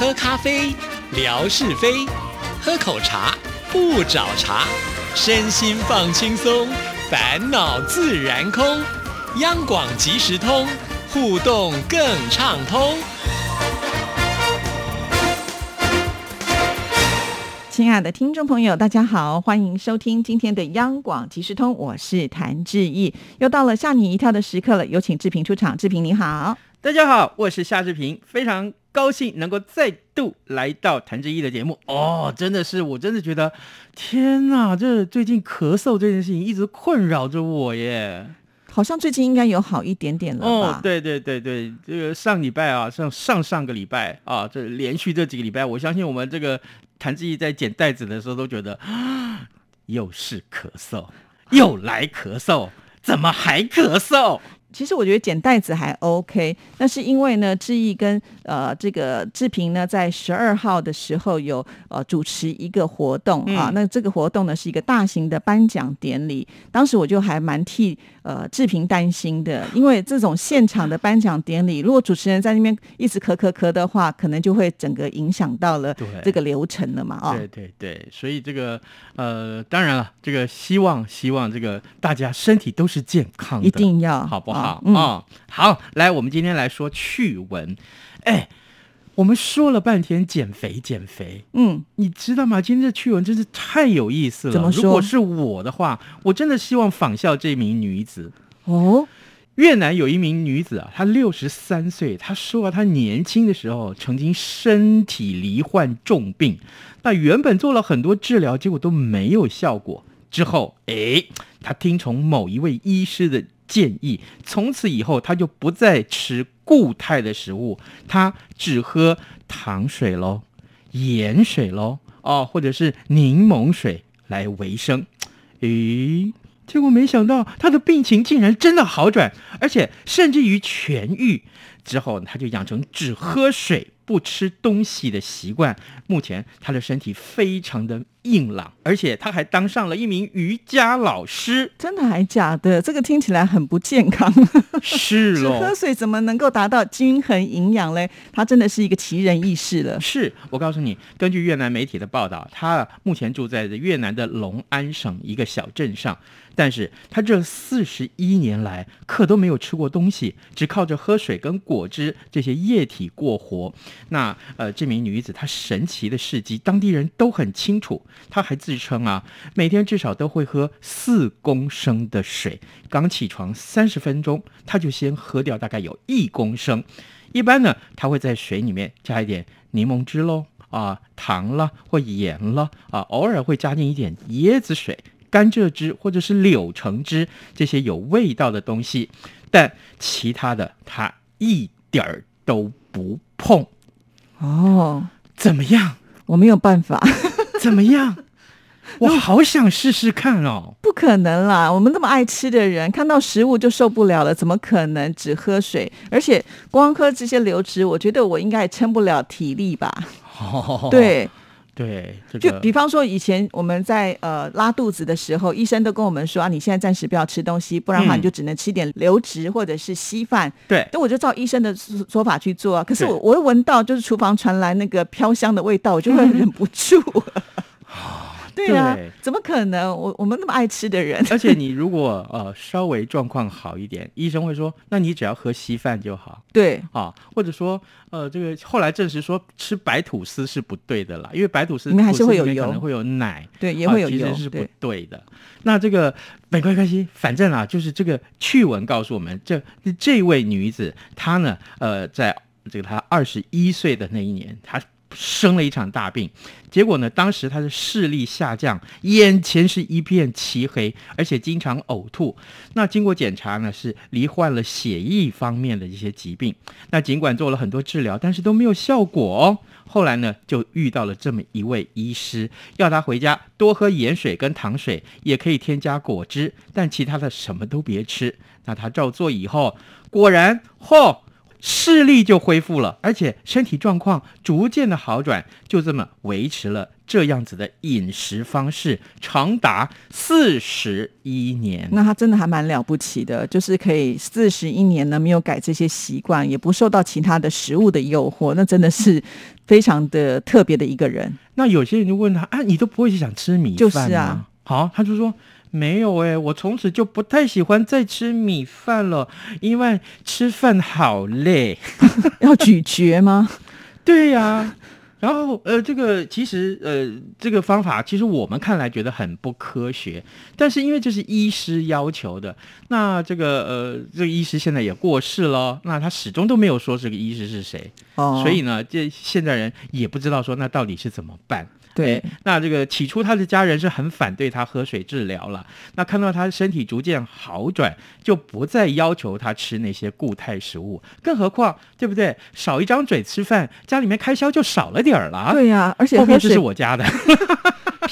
喝咖啡，聊是非；喝口茶，不找茬。身心放轻松，烦恼自然空。央广即时通，互动更畅通。亲爱的听众朋友，大家好，欢迎收听今天的央广即时通，我是谭志毅。又到了吓你一跳的时刻了，有请志平出场。志平你好，大家好，我是夏志平，非常高兴能够再度来到谭志毅的节目。哦，真的是，我真的觉得，天哪，这最近咳嗽这件事情一直困扰着我耶。好像最近应该有好一点点了吧？哦，对对对对，这个上礼拜啊，上上上个礼拜啊，这连续这几个礼拜，我相信我们这个谭志毅在剪袋子的时候都觉得，啊又是咳嗽，又来咳嗽，怎么还咳嗽？其实我觉得剪袋子还 OK，那是因为呢，志毅跟呃这个志平呢，在十二号的时候有呃主持一个活动啊，那这个活动呢是一个大型的颁奖典礼，当时我就还蛮替呃志平担心的，因为这种现场的颁奖典礼，如果主持人在那边一直咳咳咳的话，可能就会整个影响到了这个流程了嘛啊。对对对，所以这个呃，当然了，这个希望希望这个大家身体都是健康的，一定要好不好？啊嗯哦，好，来，我们今天来说趣闻。哎，我们说了半天减肥，减肥，嗯，你知道吗？今天这趣闻真是太有意思了。怎么说如果是我的话，我真的希望仿效这名女子。哦，越南有一名女子啊，她六十三岁，她说啊，她年轻的时候曾经身体罹患重病，那原本做了很多治疗，结果都没有效果。之后，哎，她听从某一位医师的建议，从此以后，他就不再吃固态的食物，他只喝糖水喽、盐水喽，哦，或者是柠檬水来维生。诶，结果没想到他的病情竟然真的好转，而且甚至于痊愈。之后，他就养成只喝水不吃东西的习惯。目前他的身体非常的硬朗，而且他还当上了一名瑜伽老师。真的还假的？这个听起来很不健康。是只喝。水怎么能够达到均衡营养嘞？他真的是一个奇人异事了。是我告诉你，根据越南媒体的报道，他目前住在越南的隆安省一个小镇上，但是他这四十一年来可都没有吃过东西，只靠着喝水跟果汁这些液体过活。那呃，这名女子她神奇的事迹，当地人都很清楚。她还自称啊，每天至少都会喝四公升的水，刚起床三十分钟，她就先喝掉大概有一公升。一般呢，她会在水里面加一点柠檬汁喽，啊，糖啦或盐了，啊，偶尔会加进一点椰子水、甘蔗汁或者是柳橙汁这些有味道的东西，但其他的她一点儿都不碰。哦，怎么样？我没有办法，怎么样？我好想试试看哦。不可能啦！我们那么爱吃的人，看到食物就受不了了，怎么可能只喝水？而且光喝这些流质，我觉得我应该也撑不了体力吧？对，对，这就比方说，以前我们在呃拉肚子的时候，医生都跟我们说啊，你现在暂时不要吃东西，不然的话嗯你就只能吃点流质或者是稀饭。对那我就照医生的说说法去做啊。可是我我会闻到就是厨房传来那个飘香的味道，我就会忍不住。对啊对，怎么可能？我我们那么爱吃的人，而且你如果呃稍微状况好一点，医生会说，那你只要喝稀饭就好对啊，或者说呃这个后来证实说吃白吐司是不对的啦，因为白吐司里面还是会有油可能会有奶，对，也会有啊、其油实，是不对，对的。那这个没关系，反正啊，就是这个趣闻告诉我们，这这位女子她呢，呃，在这个她二十一岁的那一年，她生了一场大病，结果呢，当时他的视力下降，眼前是一片漆黑，而且经常呕吐。那经过检查呢，是罹患了血液方面的一些疾病。那尽管做了很多治疗，但是都没有效果哦。后来呢，就遇到了这么一位医师，要他回家多喝盐水跟糖水，也可以添加果汁，但其他的什么都别吃。那他照做以后，果然，嚯、视力就恢复了，而且身体状况逐渐的好转，就这么维持了这样子的饮食方式长达四十一年。那他真的还蛮了不起的，就是可以四十一年呢没有改这些习惯，也不受到其他的食物的诱惑，那真的是非常的特别的一个人。那有些人就问他啊，你都不会想吃米饭吗？就是啊，好，他就说没有哎、我从此就不太喜欢再吃米饭了，因为吃饭好累。要咀嚼吗？对呀、然后呃，这个其实呃，这个方法其实我们看来觉得很不科学，但是因为这是医师要求的，那这个呃，这个医师现在也过世了，那他始终都没有说这个医师是谁，哦，所以呢，这现在人也不知道说那到底是怎么办。对哎，那这个起初他的家人是很反对他喝水治疗了，那看到他身体逐渐好转，就不再要求他吃那些固态食物，更何况对不对？少一张嘴吃饭，家里面开销就少了点儿了啊。对呀、而且喝后面这是我家的，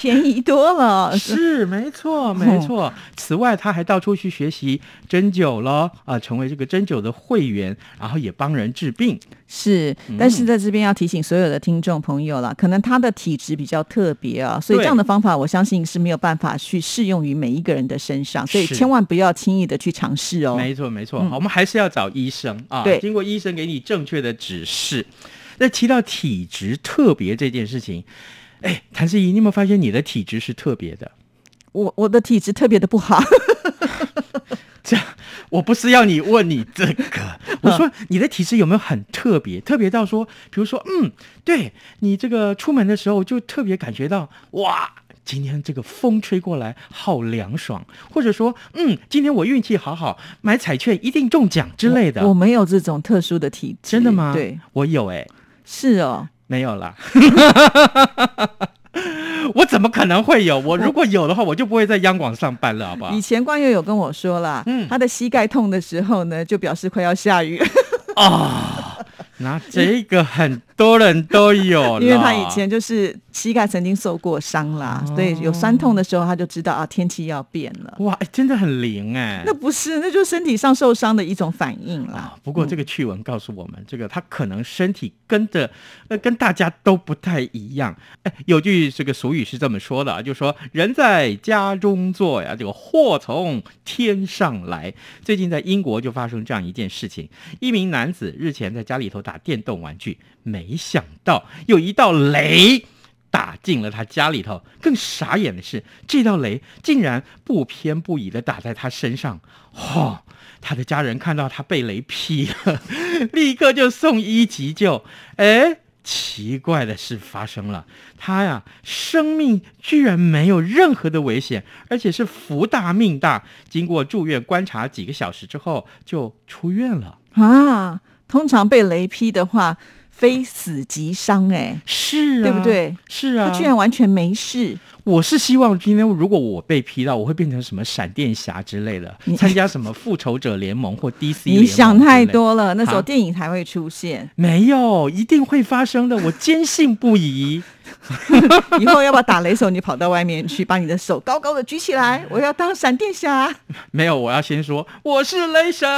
便宜多了。是没错没错。此外，他还到处去学习针灸了啊、成为这个针灸的会员，然后也帮人治病。是，嗯但是在这边要提醒所有的听众朋友了，可能他的体质比较特别啊，所以这样的方法我相信是没有办法去适用于每一个人的身上，所以千万不要轻易的去尝试哦。没错，没错，我们还是要找医生啊，对经过医生给你正确的指示。那提到体质特别这件事情，哎，谭思怡，你有没有发现你的体质是特别的？我我的体质特别的不好，这样，我不是要你问你这个，我说你的体质有没有很特别？特别到说，比如说，嗯，对你这个出门的时候就特别感觉到，哇。今天这个风吹过来好凉爽，或者说，嗯，今天我运气好好，买彩券一定中奖之类的。我没有这种特殊的体质。真的吗？对，，我有哎、是哦。没有啦。我怎么可能会有？我如果有的话，我就不会在央广上班了，好不好以？前关佑有跟我说啦，嗯他的膝盖痛的时候呢，就表示快要下雨，啊、那这个很多人都有，因为他以前就是膝盖曾经受过伤啦，哦所以有酸痛的时候，他就知道啊天气要变了。哇，哎真的很灵哎。那不是，那就是身体上受伤的一种反应啦啊。，不过这个趣闻告诉我们，这个他可能身体跟着呃跟大家都不太一样。哎，有句这个俗语是这么说的啊，就说人在家中坐呀，这个祸从天上来。最近在英国就发生这样一件事情，一名男子日前在家里头打电动玩具，没想到有一道雷。打进了他家里头，更傻眼的是，这道雷竟然不偏不倚的打在他身上。哦，他的家人看到他被雷劈了，立刻就送医急救。哎，奇怪的事发生了，他呀，生命居然没有任何的危险，而且是福大命大。经过住院观察几个小时之后，就出院了。啊，通常被雷劈的话，非死即伤，哎，是啊，对不？对？是啊，他居然完全没事。我是希望今天如果我被批到，我会变成什么闪电侠之类的，你参加什么复仇者联盟或 DC 联盟你想太。多了，那时候啊电影才会出现。没有，一定会发生的，我坚信不疑。以后要不要打雷手？你跑到外面去，把你的手高高的举起来，我要当闪电侠。没有，我要先说我是雷神。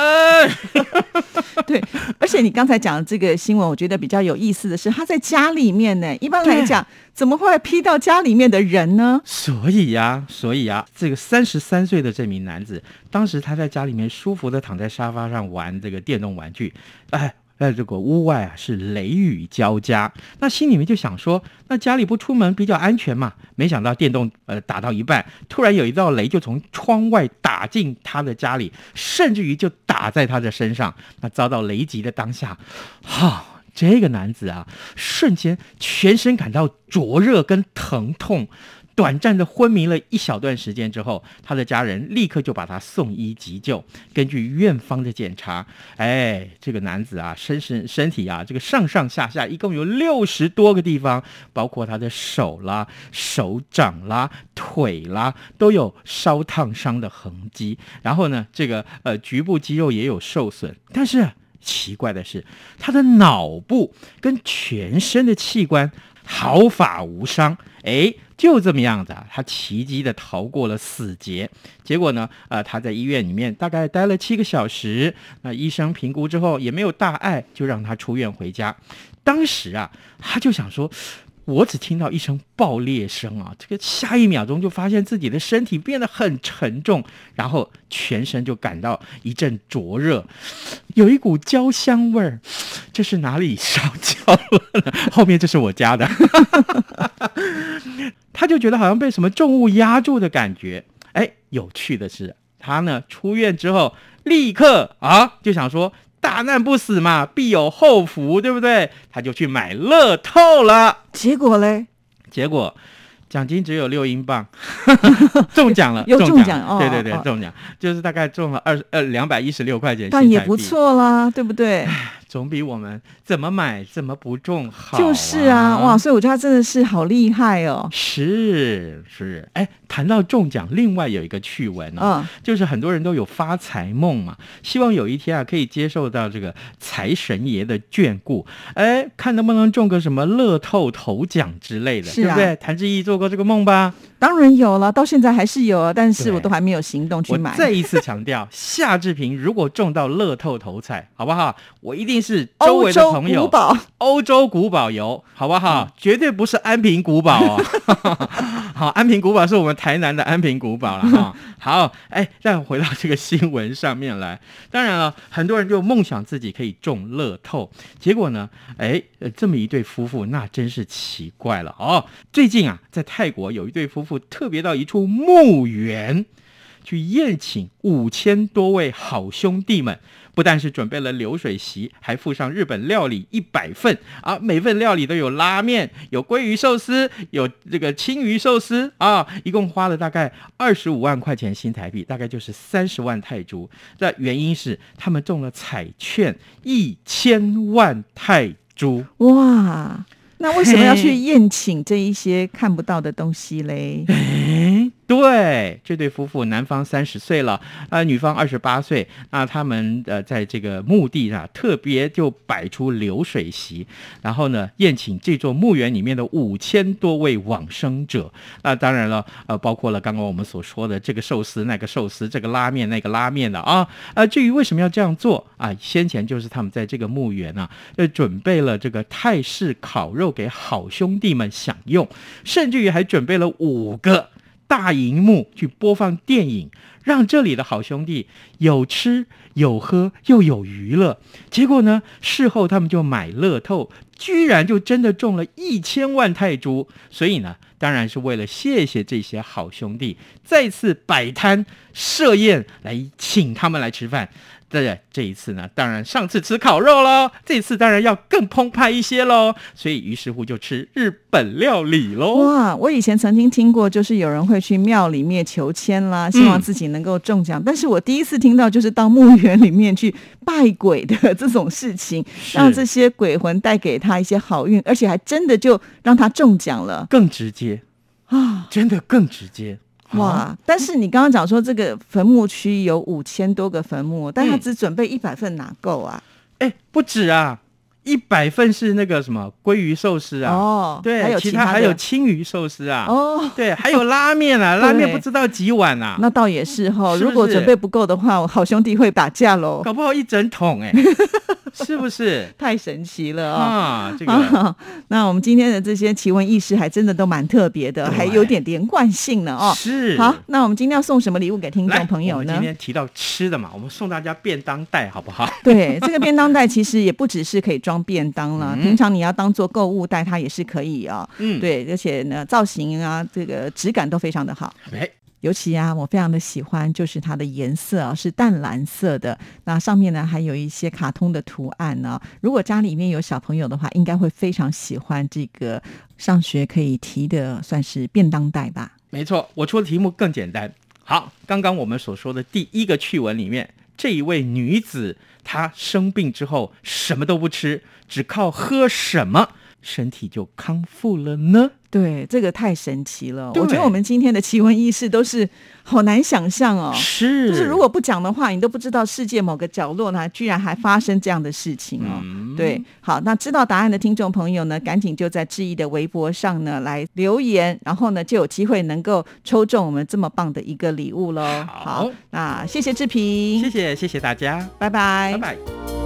对，而且你刚才讲的这个新闻，我觉得比较有意思的是，他在家里面呢。一般来讲，怎么会劈到家里面的人呢？所以呀、所以呀、这个三十三岁的这名男子，当时他在家里面舒服的躺在沙发上玩这个电动玩具，哎。在这个屋外啊，是雷雨交加，那心里面就想说，那家里不出门比较安全嘛。没想到电动呃打到一半，突然有一道雷就从窗外打进他的家里，甚至于就打在他的身上。那遭到雷击的当下，哈、这个男子啊，瞬间全身感到灼热跟疼痛。短暂的昏迷了一小段时间之后，他的家人立刻就把他送医急救。根据院方的检查，哎，这个男子啊，身身身体啊，这个上上下下一共有六十多个地方，包括他的手啦、手掌啦、腿啦，都有烧烫伤的痕迹。然后呢，这个呃局部肌肉也有受损，但是奇怪的是，他的脑部跟全身的器官毫发无伤。哎，就这么样子啊，他奇迹的逃过了死劫。结果呢，呃，他在医院里面大概待了七个小时，那医生评估之后也没有大碍，就让他出院回家。当时啊，他就想说，我只听到一声爆裂声啊！这个下一秒钟就发现自己的身体变得很沉重，然后全身就感到一阵灼热，有一股焦香味儿。这是哪里烧焦了？后面这是我家的。他就觉得好像被什么重物压住的感觉。哎，有趣的是，他呢出院之后立刻啊就想说。大难不死嘛，必有后福，对不对？他就去买乐透了。结果嘞？结果奖金只有六英镑，中奖了，又中奖哦！对对对，中奖就是大概中了二呃两百一十六块钱，但也不错啦，对不对？总比我们怎么买怎么不中好。就是啊，哇！所以我觉得他真的是好厉害哦。是是，哎，谈到中奖，另外有一个趣闻哦，就是很多人都有发财梦嘛，希望有一天啊可以接受到这个财神爷的眷顾，哎，看能不能中个什么乐透头奖之类的，对不对？谭志毅做过这个梦吧？当然有了，到现在还是有，但是我都还没有行动去买。再一次强调，夏志平如果中到乐透头彩，好不好？我一定是周围的朋友，欧洲古堡游，好不好？绝对不是安平古堡哦。好，安平古堡是我们台南的安平古堡了哈。好，哎，再回到这个新闻上面来。当然了，很多人就梦想自己可以中乐透，结果呢，哎，这么一对夫妇，那真是奇怪了哦。最近啊，在泰国有一对夫妇。特别到一处墓园去宴请五千多位好兄弟们，不但是准备了流水席，还附上日本料理一百份啊！每份料理都有拉面、有鲑鱼寿司、有这个青鱼寿司啊！一共花了大概二十五万块钱新台币，大概就是三十万泰铢。那原因是他们中了彩券一千万泰铢，哇！那为什么要去宴请这一些看不到的东西嘞？对，这对夫妇，男方三十岁了，啊，女方二十八岁。那他们呃，在这个墓地上特别就摆出流水席，然后呢，宴请这座墓园里面的五千多位往生者。那当然了，呃，包括了刚刚我们所说的这个寿司、那个寿司、这个拉面、那个拉面的啊。啊，至于为什么要这样做啊？先前就是他们在这个墓园啊，呃，准备了这个泰式烤肉给好兄弟们享用，甚至于还准备了五个。大荧幕去播放电影，让这里的好兄弟有吃有喝又有娱乐。结果呢，事后他们就买乐透，居然就真的中了一千万泰铢。所以呢，当然是为了谢谢这些好兄弟，再次摆摊设宴来请他们来吃饭。对，这一次呢，当然上次吃烤肉喽，这次当然要更澎湃一些喽，所以于是乎就吃日本料理喽。哇，我以前曾经听过，就是有人会去庙里面求签啦，希望自己能够中奖，但是我第一次听到就是到墓园里面去拜鬼的这种事情，让这些鬼魂带给他一些好运，而且还真的就让他中奖了，更直接啊，真的更直接。哇！但是你刚刚讲说这个坟墓区有五千多个坟墓，但他只准备一百份哪够啊？哎，不止啊！一百份是那个什么鲑鱼寿司啊？哦，对，还有其他还有青鱼寿司啊？哦，对，还有拉面啊，拉面不知道几碗啊？那倒也是哈，如果准备不够的话，好兄弟会打架喽，搞不好一整桶哎。是不是太神奇了啊？这个，那我们今天的这些奇闻异事还真的都蛮特别的，还有点连贯性呢哦。是，好，那我们今天要送什么礼物给听众朋友呢？今天提到吃的嘛，我们送大家便当袋好不好？对，这个便当袋其实也不只是可以装便当了，平常你要当做购物袋，它也是可以啊。嗯，对，而且呢，造型啊，这个质感都非常的好。哎。尤其啊，我非常的喜欢，就是它的颜色啊，是淡蓝色的。那上面呢，还有一些卡通的图案呢。如果家里面有小朋友的话，应该会非常喜欢这个上学可以提的，算是便当袋吧。没错，我出的题目更简单。好，刚刚我们所说的第一个趣闻里面，这一位女子她生病之后什么都不吃，只靠喝什么，身体就康复了呢？对，这个太神奇了。我觉得我们今天的奇闻异事都是好难想象哦。是，就是如果不讲的话，你都不知道世界某个角落呢，居然还发生这样的事情哦。对，好，那知道答案的听众朋友呢，赶紧就在志毅的微博上呢来留言，然后呢就有机会能够抽中我们这么棒的一个礼物喽。好，那谢谢志平，谢谢谢谢大家，拜拜，拜拜。